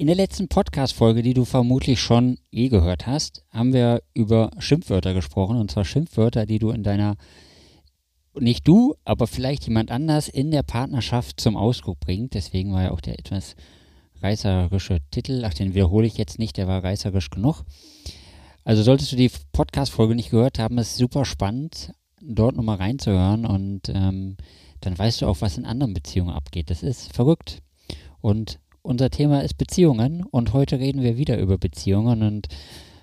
In der letzten Podcast-Folge, die du vermutlich schon eh gehört hast, haben wir über Schimpfwörter gesprochen. Und zwar Schimpfwörter, die du in deiner, nicht du, aber vielleicht jemand anders in der Partnerschaft zum Ausdruck bringt. Deswegen war ja auch der etwas reißerische Titel. Ach, den wiederhole ich jetzt nicht, der war reißerisch genug. Also solltest du die Podcast-Folge nicht gehört haben, ist super spannend, dort nochmal reinzuhören und ähm, dann weißt du auch, was in anderen Beziehungen abgeht. Das ist verrückt. Und unser Thema ist Beziehungen und heute reden wir wieder über Beziehungen und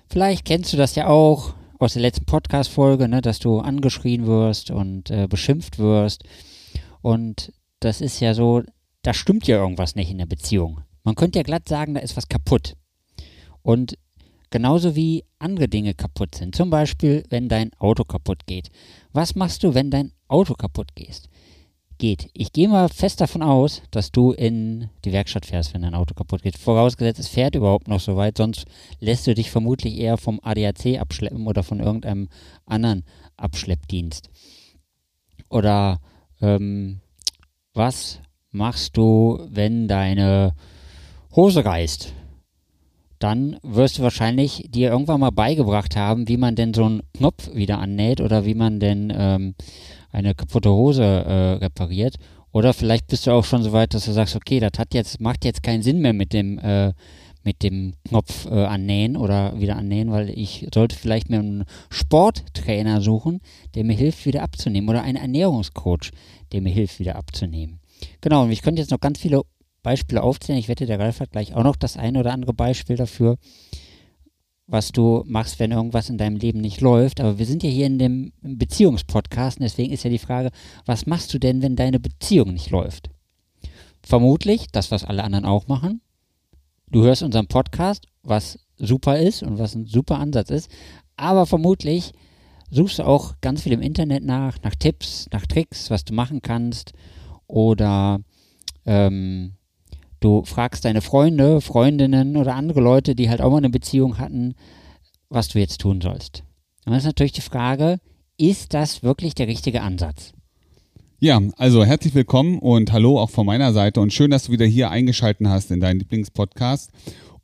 vielleicht kennst du das ja auch aus der letzten Podcast-Folge, ne, dass du angeschrien wirst und äh, beschimpft wirst und das ist ja so, da stimmt ja irgendwas nicht in der Beziehung. Man könnte ja glatt sagen, da ist was kaputt. Und genauso wie andere Dinge kaputt sind, zum Beispiel, wenn dein Auto kaputt geht. Was machst du, wenn dein Auto kaputt geht? Geht. Ich gehe mal fest davon aus, dass du in die Werkstatt fährst, wenn dein Auto kaputt geht. Vorausgesetzt, es fährt überhaupt noch so weit, sonst lässt du dich vermutlich eher vom ADAC abschleppen oder von irgendeinem anderen Abschleppdienst. Oder ähm, was machst du, wenn deine Hose reißt? Dann wirst du wahrscheinlich dir irgendwann mal beigebracht haben, wie man denn so einen Knopf wieder annäht oder wie man denn ähm, eine kaputte Hose äh, repariert. Oder vielleicht bist du auch schon so weit, dass du sagst, okay, das hat jetzt, macht jetzt keinen Sinn mehr mit dem, äh, mit dem Knopf äh, annähen oder wieder annähen, weil ich sollte vielleicht mir einen Sporttrainer suchen, der mir hilft, wieder abzunehmen. Oder einen Ernährungscoach, der mir hilft, wieder abzunehmen. Genau, und ich könnte jetzt noch ganz viele Beispiele aufzählen. Ich wette, der Ralf hat gleich auch noch das eine oder andere Beispiel dafür was du machst, wenn irgendwas in deinem Leben nicht läuft. Aber wir sind ja hier in dem Beziehungspodcast und deswegen ist ja die Frage, was machst du denn, wenn deine Beziehung nicht läuft? Vermutlich das, was alle anderen auch machen. Du hörst unseren Podcast, was super ist und was ein super Ansatz ist. Aber vermutlich suchst du auch ganz viel im Internet nach, nach Tipps, nach Tricks, was du machen kannst. Oder ähm, Du fragst deine Freunde, Freundinnen oder andere Leute, die halt auch mal eine Beziehung hatten, was du jetzt tun sollst. Und dann ist natürlich die Frage, ist das wirklich der richtige Ansatz? Ja, also herzlich willkommen und hallo auch von meiner Seite und schön, dass du wieder hier eingeschalten hast in deinen Lieblingspodcast.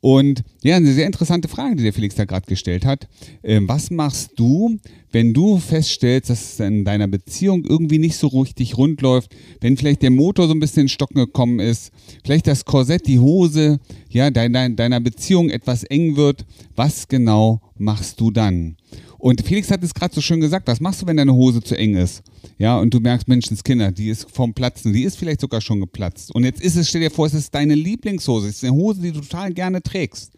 Und ja, eine sehr interessante Frage, die der Felix da gerade gestellt hat. Ähm, was machst du, wenn du feststellst, dass es in deiner Beziehung irgendwie nicht so richtig rund läuft, wenn vielleicht der Motor so ein bisschen in Stocken gekommen ist, vielleicht das Korsett, die Hose, ja, deiner, deiner Beziehung etwas eng wird, was genau machst du dann? Und Felix hat es gerade so schön gesagt, was machst du, wenn deine Hose zu eng ist? Ja, und du merkst, Menschenskinder, die ist vom Platzen, die ist vielleicht sogar schon geplatzt. Und jetzt ist es, stell dir vor, es ist deine Lieblingshose, es ist eine Hose, die du total gerne trägst.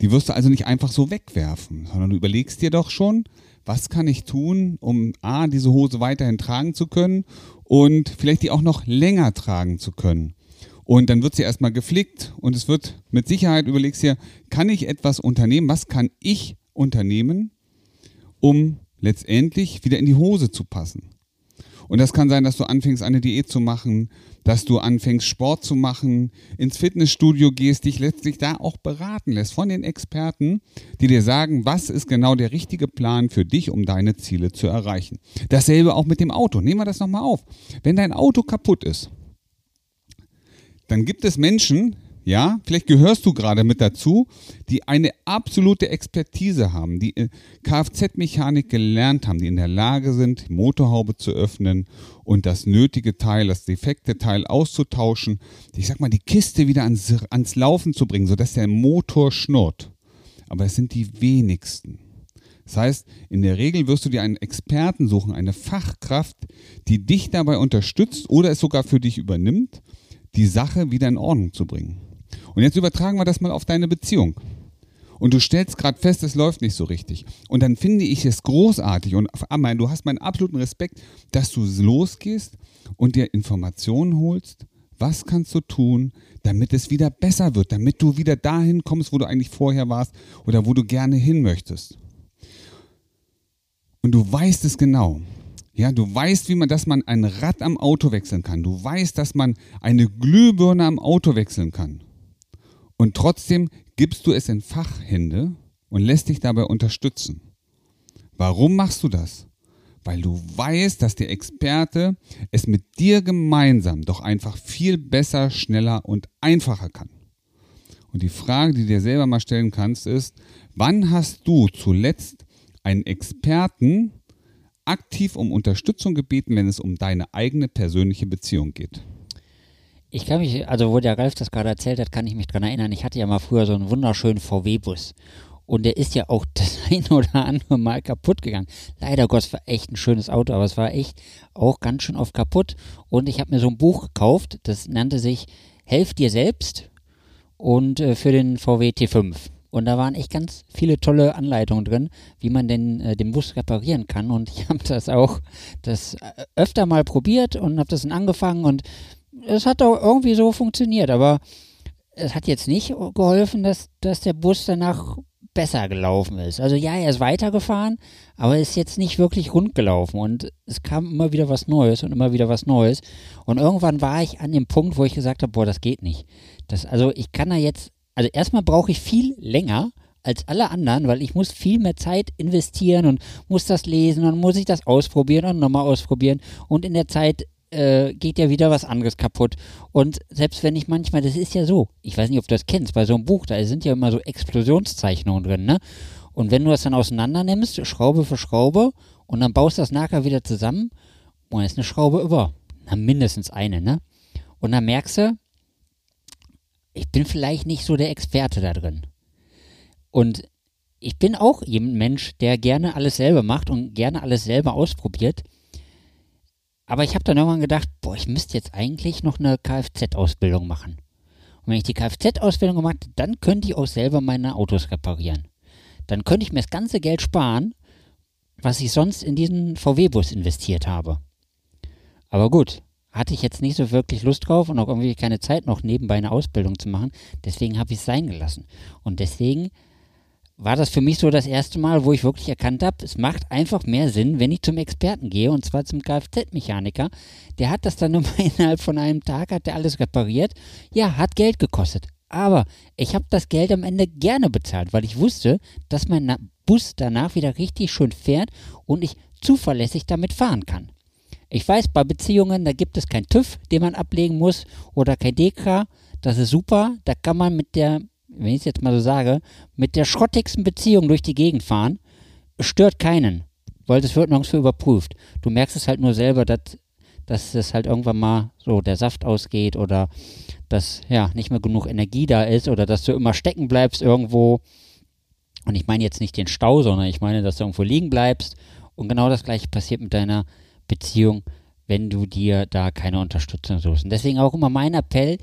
Die wirst du also nicht einfach so wegwerfen, sondern du überlegst dir doch schon, was kann ich tun, um A, diese Hose weiterhin tragen zu können und vielleicht die auch noch länger tragen zu können. Und dann wird sie erstmal geflickt und es wird mit Sicherheit, überlegst dir, kann ich etwas unternehmen? Was kann ich unternehmen, um letztendlich wieder in die Hose zu passen. Und das kann sein, dass du anfängst, eine Diät zu machen, dass du anfängst, Sport zu machen, ins Fitnessstudio gehst, dich letztlich da auch beraten lässt von den Experten, die dir sagen, was ist genau der richtige Plan für dich, um deine Ziele zu erreichen. Dasselbe auch mit dem Auto. Nehmen wir das nochmal auf. Wenn dein Auto kaputt ist, dann gibt es Menschen, ja, vielleicht gehörst du gerade mit dazu, die eine absolute Expertise haben, die äh, Kfz-Mechanik gelernt haben, die in der Lage sind, die Motorhaube zu öffnen und das nötige Teil, das defekte Teil auszutauschen. Ich sag mal, die Kiste wieder ans, ans Laufen zu bringen, sodass der Motor schnurrt. Aber es sind die wenigsten. Das heißt, in der Regel wirst du dir einen Experten suchen, eine Fachkraft, die dich dabei unterstützt oder es sogar für dich übernimmt, die Sache wieder in Ordnung zu bringen. Und jetzt übertragen wir das mal auf deine Beziehung. Und du stellst gerade fest, es läuft nicht so richtig. Und dann finde ich es großartig und du hast meinen absoluten Respekt, dass du losgehst und dir Informationen holst, Was kannst du tun, damit es wieder besser wird, damit du wieder dahin kommst, wo du eigentlich vorher warst oder wo du gerne hin möchtest? Und du weißt es genau. Ja, du weißt, wie man, dass man ein Rad am Auto wechseln kann. Du weißt, dass man eine Glühbirne am Auto wechseln kann. Und trotzdem gibst du es in Fachhände und lässt dich dabei unterstützen. Warum machst du das? Weil du weißt, dass der Experte es mit dir gemeinsam doch einfach viel besser, schneller und einfacher kann. Und die Frage, die du dir selber mal stellen kannst, ist, wann hast du zuletzt einen Experten aktiv um Unterstützung gebeten, wenn es um deine eigene persönliche Beziehung geht? Ich kann mich, also wo der Ralf das gerade erzählt hat, kann ich mich dran erinnern. Ich hatte ja mal früher so einen wunderschönen VW-Bus. Und der ist ja auch das ein oder andere Mal kaputt gegangen. Leider Gott, es war echt ein schönes Auto, aber es war echt auch ganz schön oft kaputt. Und ich habe mir so ein Buch gekauft, das nannte sich Helf dir selbst und äh, für den VW T5. Und da waren echt ganz viele tolle Anleitungen drin, wie man denn äh, den Bus reparieren kann. Und ich habe das auch das äh, öfter mal probiert und habe das dann angefangen und es hat auch irgendwie so funktioniert. Aber es hat jetzt nicht geholfen, dass, dass der Bus danach besser gelaufen ist. Also ja, er ist weitergefahren, aber ist jetzt nicht wirklich rund gelaufen und es kam immer wieder was Neues und immer wieder was Neues. Und irgendwann war ich an dem Punkt, wo ich gesagt habe, boah, das geht nicht. Das, also ich kann da jetzt also erstmal brauche ich viel länger als alle anderen, weil ich muss viel mehr Zeit investieren und muss das lesen und muss ich das ausprobieren und nochmal ausprobieren und in der Zeit äh, geht ja wieder was anderes kaputt. Und selbst wenn ich manchmal, das ist ja so, ich weiß nicht, ob du das kennst, bei so einem Buch, da sind ja immer so Explosionszeichnungen drin, ne? Und wenn du das dann auseinander nimmst, Schraube für Schraube, und dann baust du das nachher wieder zusammen, und dann ist eine Schraube über. Na, mindestens eine, ne? Und dann merkst du, ich bin vielleicht nicht so der Experte da drin. Und ich bin auch ein Mensch, der gerne alles selber macht und gerne alles selber ausprobiert. Aber ich habe dann irgendwann gedacht, boah, ich müsste jetzt eigentlich noch eine Kfz-Ausbildung machen. Und wenn ich die Kfz-Ausbildung gemacht habe, dann könnte ich auch selber meine Autos reparieren. Dann könnte ich mir das ganze Geld sparen, was ich sonst in diesen VW-Bus investiert habe. Aber gut, hatte ich jetzt nicht so wirklich Lust drauf und auch irgendwie keine Zeit noch nebenbei eine Ausbildung zu machen. Deswegen habe ich es sein gelassen. Und deswegen war das für mich so das erste Mal, wo ich wirklich erkannt habe, es macht einfach mehr Sinn, wenn ich zum Experten gehe und zwar zum Kfz-Mechaniker. Der hat das dann nur innerhalb von einem Tag, hat der alles repariert. Ja, hat Geld gekostet. Aber ich habe das Geld am Ende gerne bezahlt, weil ich wusste, dass mein Bus danach wieder richtig schön fährt und ich zuverlässig damit fahren kann. Ich weiß, bei Beziehungen, da gibt es kein TÜV, den man ablegen muss oder kein DK. Das ist super. Da kann man mit der, wenn ich es jetzt mal so sage, mit der schrottigsten Beziehung durch die Gegend fahren. Stört keinen, weil das wird nirgends für überprüft. Du merkst es halt nur selber, dass, dass es halt irgendwann mal so der Saft ausgeht oder dass ja nicht mehr genug Energie da ist oder dass du immer stecken bleibst irgendwo. Und ich meine jetzt nicht den Stau, sondern ich meine, dass du irgendwo liegen bleibst. Und genau das gleiche passiert mit deiner Beziehung, wenn du dir da keine Unterstützung suchst. Und deswegen auch immer mein Appell,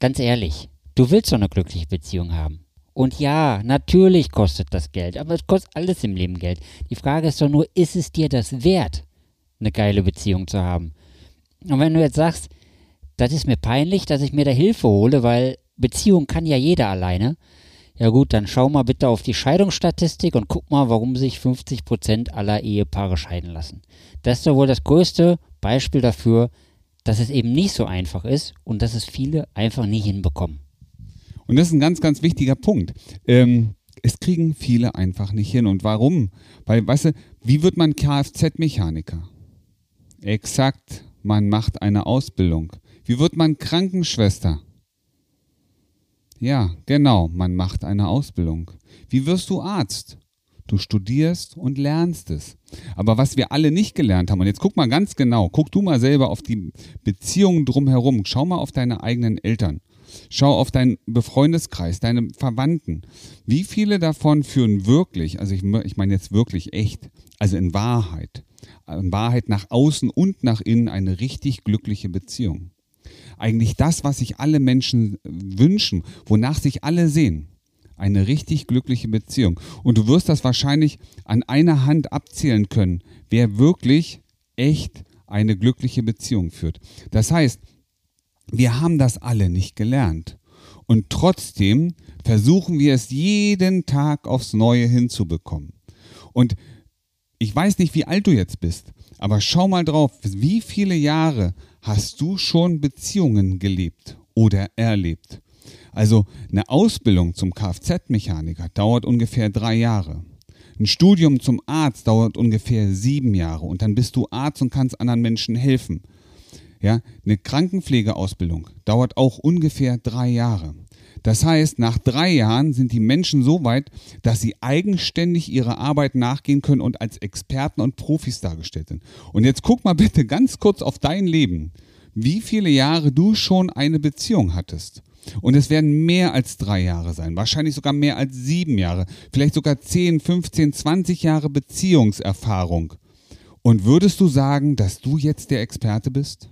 ganz ehrlich, du willst doch eine glückliche Beziehung haben. Und ja, natürlich kostet das Geld, aber es kostet alles im Leben Geld. Die Frage ist doch nur, ist es dir das wert, eine geile Beziehung zu haben? Und wenn du jetzt sagst, das ist mir peinlich, dass ich mir da Hilfe hole, weil Beziehung kann ja jeder alleine, ja gut, dann schau mal bitte auf die Scheidungsstatistik und guck mal, warum sich 50 Prozent aller Ehepaare scheiden lassen. Das ist doch wohl das größte Beispiel dafür, dass es eben nicht so einfach ist und dass es viele einfach nicht hinbekommen. Und das ist ein ganz, ganz wichtiger Punkt. Ähm, es kriegen viele einfach nicht hin. Und warum? Weil, weißt du, wie wird man Kfz-Mechaniker? Exakt, man macht eine Ausbildung. Wie wird man Krankenschwester? Ja, genau, man macht eine Ausbildung. Wie wirst du Arzt? Du studierst und lernst es. Aber was wir alle nicht gelernt haben, und jetzt guck mal ganz genau, guck du mal selber auf die Beziehungen drumherum, schau mal auf deine eigenen Eltern. Schau auf deinen Befreundeskreis, deine Verwandten. Wie viele davon führen wirklich, also ich, ich meine jetzt wirklich echt, also in Wahrheit, in Wahrheit nach außen und nach innen eine richtig glückliche Beziehung? eigentlich das, was sich alle Menschen wünschen, wonach sich alle sehen. Eine richtig glückliche Beziehung. Und du wirst das wahrscheinlich an einer Hand abzählen können, wer wirklich echt eine glückliche Beziehung führt. Das heißt, wir haben das alle nicht gelernt. Und trotzdem versuchen wir es jeden Tag aufs Neue hinzubekommen. Und ich weiß nicht, wie alt du jetzt bist, aber schau mal drauf, wie viele Jahre hast du schon Beziehungen gelebt oder erlebt? Also eine Ausbildung zum Kfz-Mechaniker dauert ungefähr drei Jahre. Ein Studium zum Arzt dauert ungefähr sieben Jahre und dann bist du Arzt und kannst anderen Menschen helfen. Ja, eine Krankenpflegeausbildung dauert auch ungefähr drei Jahre. Das heißt, nach drei Jahren sind die Menschen so weit, dass sie eigenständig ihrer Arbeit nachgehen können und als Experten und Profis dargestellt sind. Und jetzt guck mal bitte ganz kurz auf dein Leben, wie viele Jahre du schon eine Beziehung hattest. Und es werden mehr als drei Jahre sein, wahrscheinlich sogar mehr als sieben Jahre, vielleicht sogar 10, 15, 20 Jahre Beziehungserfahrung. Und würdest du sagen, dass du jetzt der Experte bist?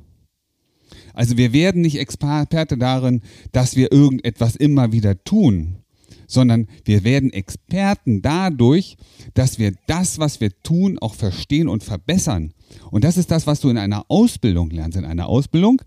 Also wir werden nicht Experte darin, dass wir irgendetwas immer wieder tun, sondern wir werden Experten dadurch, dass wir das, was wir tun, auch verstehen und verbessern. Und das ist das, was du in einer Ausbildung lernst. In einer Ausbildung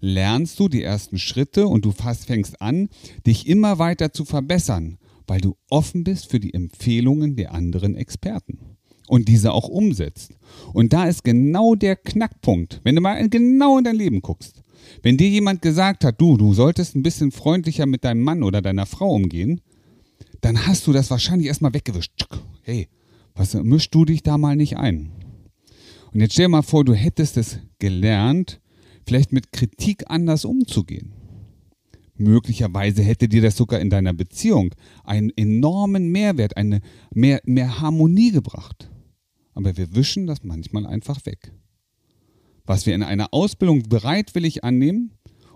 lernst du die ersten Schritte und du fängst an, dich immer weiter zu verbessern, weil du offen bist für die Empfehlungen der anderen Experten und diese auch umsetzt. Und da ist genau der Knackpunkt, wenn du mal genau in dein Leben guckst. Wenn dir jemand gesagt hat, du, du solltest ein bisschen freundlicher mit deinem Mann oder deiner Frau umgehen, dann hast du das wahrscheinlich erstmal weggewischt. Hey, was mischst du dich da mal nicht ein? Und jetzt stell dir mal vor, du hättest es gelernt, vielleicht mit Kritik anders umzugehen. Möglicherweise hätte dir das sogar in deiner Beziehung einen enormen Mehrwert, eine mehr, mehr Harmonie gebracht. Aber wir wischen das manchmal einfach weg was wir in einer Ausbildung bereitwillig annehmen,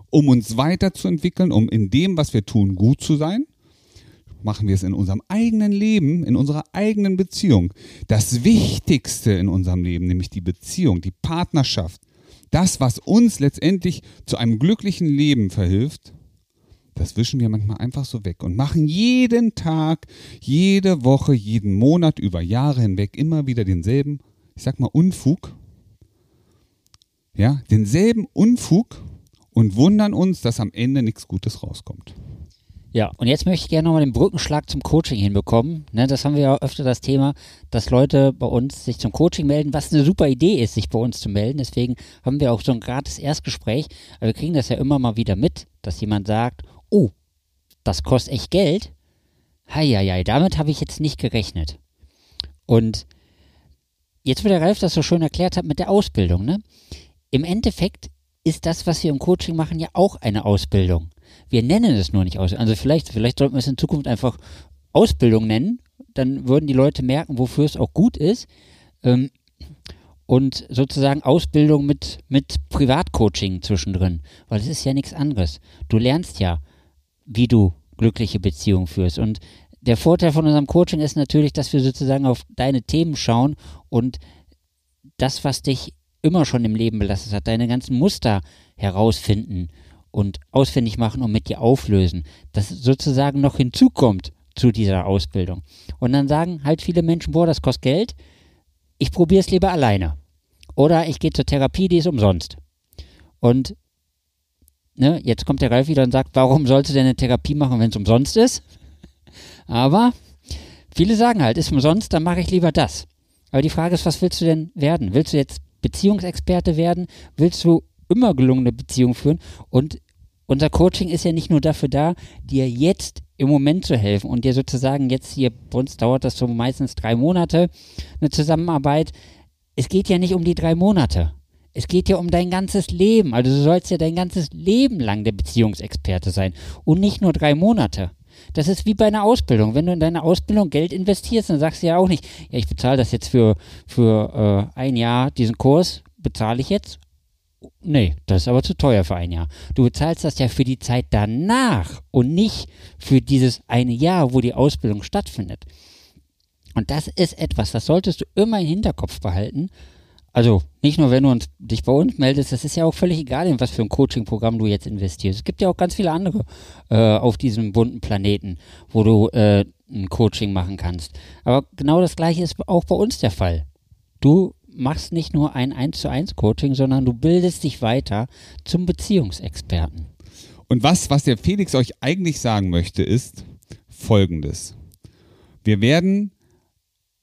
um uns weiterzuentwickeln, um in dem, was wir tun, gut zu sein, machen wir es in unserem eigenen Leben, in unserer eigenen Beziehung. Das Wichtigste in unserem Leben, nämlich die Beziehung, die Partnerschaft, das, was uns letztendlich zu einem glücklichen Leben verhilft, das wischen wir manchmal einfach so weg und machen jeden Tag, jede Woche, jeden Monat über Jahre hinweg immer wieder denselben, ich sag mal, Unfug, ja, denselben Unfug und wundern uns, dass am Ende nichts Gutes rauskommt. Ja, und jetzt möchte ich gerne nochmal den Brückenschlag zum Coaching hinbekommen. Ne, das haben wir ja öfter das Thema, dass Leute bei uns sich zum Coaching melden, was eine super Idee ist, sich bei uns zu melden. Deswegen haben wir auch so ein gratis Erstgespräch. Aber wir kriegen das ja immer mal wieder mit, dass jemand sagt, oh, das kostet echt Geld. Heieiei, damit habe ich jetzt nicht gerechnet. Und jetzt, wo der Ralf das so schön erklärt hat mit der Ausbildung, ne? im Endeffekt ist das, was wir im Coaching machen, ja auch eine Ausbildung. Wir nennen es nur nicht Ausbildung. Also vielleicht, vielleicht sollten wir es in Zukunft einfach Ausbildung nennen. Dann würden die Leute merken, wofür es auch gut ist. Ähm, und sozusagen Ausbildung mit, mit Privatcoaching zwischendrin. Weil es ist ja nichts anderes. Du lernst ja, wie du glückliche Beziehungen führst. Und der Vorteil von unserem Coaching ist natürlich, dass wir sozusagen auf deine Themen schauen und das, was dich immer schon im Leben belastet hat, deine ganzen Muster herausfinden und ausfindig machen und mit dir auflösen, das sozusagen noch hinzukommt zu dieser Ausbildung. Und dann sagen halt viele Menschen, boah, das kostet Geld, ich probiere es lieber alleine. Oder ich gehe zur Therapie, die ist umsonst. Und ne, jetzt kommt der Ralf wieder und sagt, warum sollst du denn eine Therapie machen, wenn es umsonst ist? Aber viele sagen halt, ist umsonst, dann mache ich lieber das. Aber die Frage ist, was willst du denn werden? Willst du jetzt Beziehungsexperte werden? Willst du immer gelungene Beziehungen führen? Und unser Coaching ist ja nicht nur dafür da, dir jetzt im Moment zu helfen und dir sozusagen jetzt hier, bei uns dauert das so meistens drei Monate, eine Zusammenarbeit. Es geht ja nicht um die drei Monate. Es geht ja um dein ganzes Leben. Also du sollst ja dein ganzes Leben lang der Beziehungsexperte sein und nicht nur drei Monate. Das ist wie bei einer Ausbildung. Wenn du in deine Ausbildung Geld investierst, dann sagst du ja auch nicht, ja, ich bezahle das jetzt für, für äh, ein Jahr, diesen Kurs bezahle ich jetzt. Nee, das ist aber zu teuer für ein Jahr. Du bezahlst das ja für die Zeit danach und nicht für dieses eine Jahr, wo die Ausbildung stattfindet. Und das ist etwas, das solltest du immer im Hinterkopf behalten, also nicht nur, wenn du dich bei uns meldest, das ist ja auch völlig egal, in was für ein Coaching-Programm du jetzt investierst. Es gibt ja auch ganz viele andere äh, auf diesem bunten Planeten, wo du äh, ein Coaching machen kannst. Aber genau das gleiche ist auch bei uns der Fall. Du machst nicht nur ein 1 zu 1 Coaching, sondern du bildest dich weiter zum Beziehungsexperten. Und was, was der Felix euch eigentlich sagen möchte, ist folgendes. Wir werden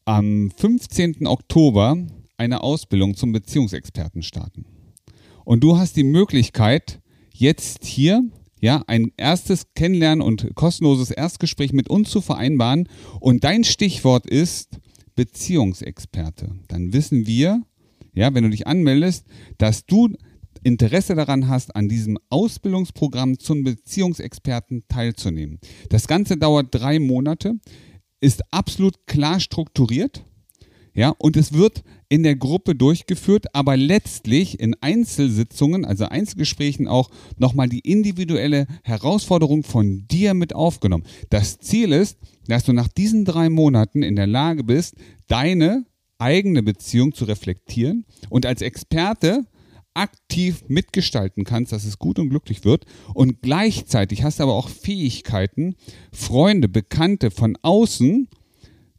am 15. Oktober eine Ausbildung zum Beziehungsexperten starten. Und du hast die Möglichkeit, jetzt hier ja, ein erstes Kennenlernen und kostenloses Erstgespräch mit uns zu vereinbaren. Und dein Stichwort ist Beziehungsexperte. Dann wissen wir, ja, wenn du dich anmeldest, dass du Interesse daran hast, an diesem Ausbildungsprogramm zum Beziehungsexperten teilzunehmen. Das Ganze dauert drei Monate, ist absolut klar strukturiert ja, und es wird in der Gruppe durchgeführt, aber letztlich in Einzelsitzungen, also Einzelgesprächen auch nochmal die individuelle Herausforderung von dir mit aufgenommen. Das Ziel ist, dass du nach diesen drei Monaten in der Lage bist, deine eigene Beziehung zu reflektieren und als Experte aktiv mitgestalten kannst, dass es gut und glücklich wird. Und gleichzeitig hast du aber auch Fähigkeiten, Freunde, Bekannte von außen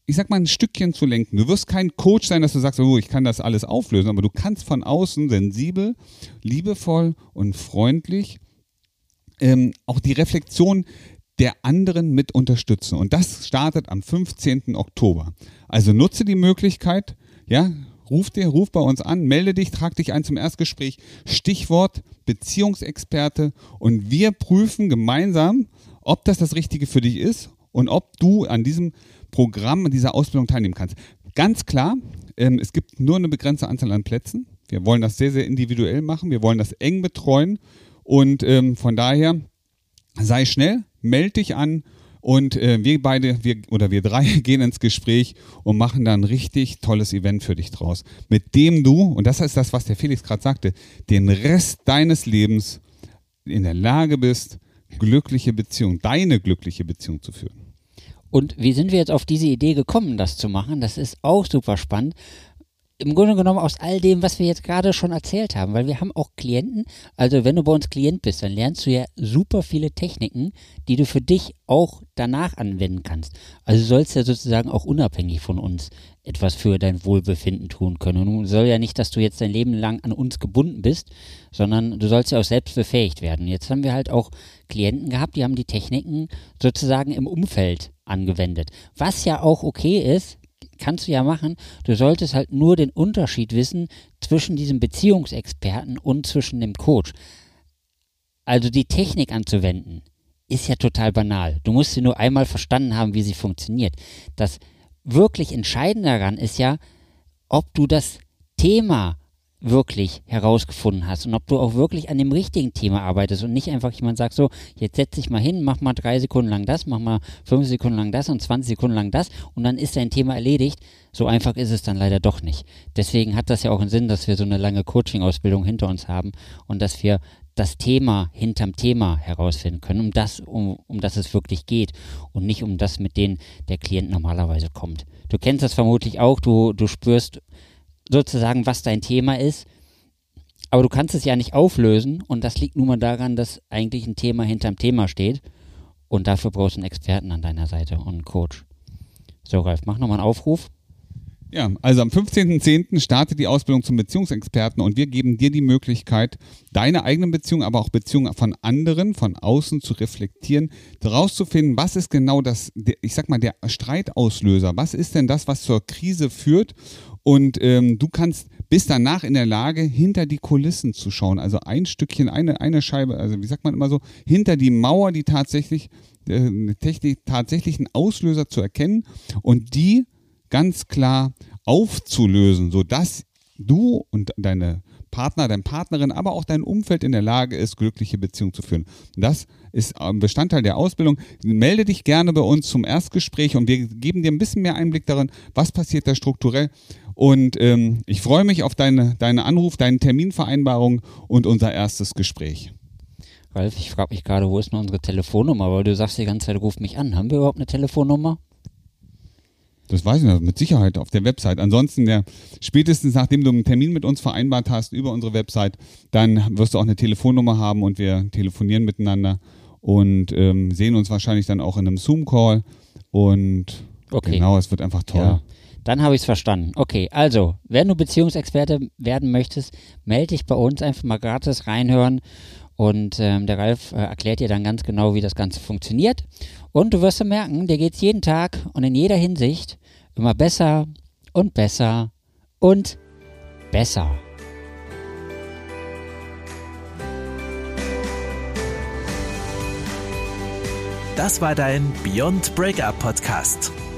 ich sag mal, ein Stückchen zu lenken. Du wirst kein Coach sein, dass du sagst, oh, ich kann das alles auflösen, aber du kannst von außen sensibel, liebevoll und freundlich ähm, auch die Reflexion der anderen mit unterstützen. Und das startet am 15. Oktober. Also nutze die Möglichkeit, ja, ruf dir, ruf bei uns an, melde dich, trag dich ein zum Erstgespräch. Stichwort Beziehungsexperte und wir prüfen gemeinsam, ob das das Richtige für dich ist und ob du an diesem Programm dieser Ausbildung teilnehmen kannst. Ganz klar, ähm, es gibt nur eine begrenzte Anzahl an Plätzen. Wir wollen das sehr, sehr individuell machen. Wir wollen das eng betreuen. Und ähm, von daher sei schnell, melde dich an und äh, wir beide, wir oder wir drei gehen ins Gespräch und machen dann ein richtig tolles Event für dich draus, mit dem du, und das ist das, was der Felix gerade sagte, den Rest deines Lebens in der Lage bist, glückliche Beziehung, deine glückliche Beziehung zu führen. Und wie sind wir jetzt auf diese Idee gekommen, das zu machen? Das ist auch super spannend. Im Grunde genommen aus all dem, was wir jetzt gerade schon erzählt haben, weil wir haben auch Klienten, also wenn du bei uns Klient bist, dann lernst du ja super viele Techniken, die du für dich auch danach anwenden kannst. Also sollst ja sozusagen auch unabhängig von uns etwas für dein Wohlbefinden tun können. Nun soll ja nicht, dass du jetzt dein Leben lang an uns gebunden bist, sondern du sollst ja auch selbst befähigt werden. Jetzt haben wir halt auch Klienten gehabt, die haben die Techniken sozusagen im Umfeld angewendet. Was ja auch okay ist, kannst du ja machen. Du solltest halt nur den Unterschied wissen zwischen diesem Beziehungsexperten und zwischen dem Coach. Also die Technik anzuwenden, ist ja total banal. Du musst sie nur einmal verstanden haben, wie sie funktioniert. Das wirklich Entscheidende daran ist ja, ob du das Thema wirklich herausgefunden hast und ob du auch wirklich an dem richtigen Thema arbeitest und nicht einfach jemand sagt so, jetzt setz dich mal hin, mach mal drei Sekunden lang das, mach mal fünf Sekunden lang das und 20 Sekunden lang das und dann ist dein Thema erledigt. So einfach ist es dann leider doch nicht. Deswegen hat das ja auch einen Sinn, dass wir so eine lange Coaching-Ausbildung hinter uns haben und dass wir das Thema hinterm Thema herausfinden können, um das, um, um das es wirklich geht und nicht um das, mit denen der Klient normalerweise kommt. Du kennst das vermutlich auch, du, du spürst sozusagen, was dein Thema ist. Aber du kannst es ja nicht auflösen und das liegt nun mal daran, dass eigentlich ein Thema hinterm Thema steht und dafür brauchst du einen Experten an deiner Seite und einen Coach. So, Ralf, mach nochmal einen Aufruf. Ja, also am 15.10. startet die Ausbildung zum Beziehungsexperten und wir geben dir die Möglichkeit, deine eigenen Beziehungen, aber auch Beziehungen von anderen, von außen zu reflektieren, herauszufinden, was ist genau das, ich sag mal, der Streitauslöser, was ist denn das, was zur Krise führt und ähm, du kannst bist danach in der Lage, hinter die Kulissen zu schauen. Also ein Stückchen, eine, eine Scheibe, also wie sagt man immer so, hinter die Mauer, die tatsächlich, äh, Technik, tatsächlichen Auslöser zu erkennen und die ganz klar aufzulösen, sodass du und deine Partner, deine Partnerin, aber auch dein Umfeld in der Lage ist, glückliche Beziehungen zu führen. Das ist Bestandteil der Ausbildung. Melde dich gerne bei uns zum Erstgespräch und wir geben dir ein bisschen mehr Einblick darin, was passiert da strukturell. Und ähm, ich freue mich auf deine, deine Anruf, deine Terminvereinbarung und unser erstes Gespräch. Ralf, ich frage mich gerade, wo ist denn unsere Telefonnummer? Weil du sagst die ganze Zeit, ruf mich an. Haben wir überhaupt eine Telefonnummer? Das weiß ich nicht, mit Sicherheit auf der Website. Ansonsten, der, spätestens nachdem du einen Termin mit uns vereinbart hast über unsere Website, dann wirst du auch eine Telefonnummer haben und wir telefonieren miteinander und ähm, sehen uns wahrscheinlich dann auch in einem Zoom-Call. Und okay. genau, es wird einfach toll. Ja. Dann habe ich es verstanden. Okay, also, wenn du Beziehungsexperte werden möchtest, melde dich bei uns, einfach mal gratis reinhören. Und ähm, der Ralf äh, erklärt dir dann ganz genau, wie das Ganze funktioniert. Und du wirst merken, dir geht es jeden Tag und in jeder Hinsicht immer besser und besser und besser. Das war dein Beyond Breakup Podcast.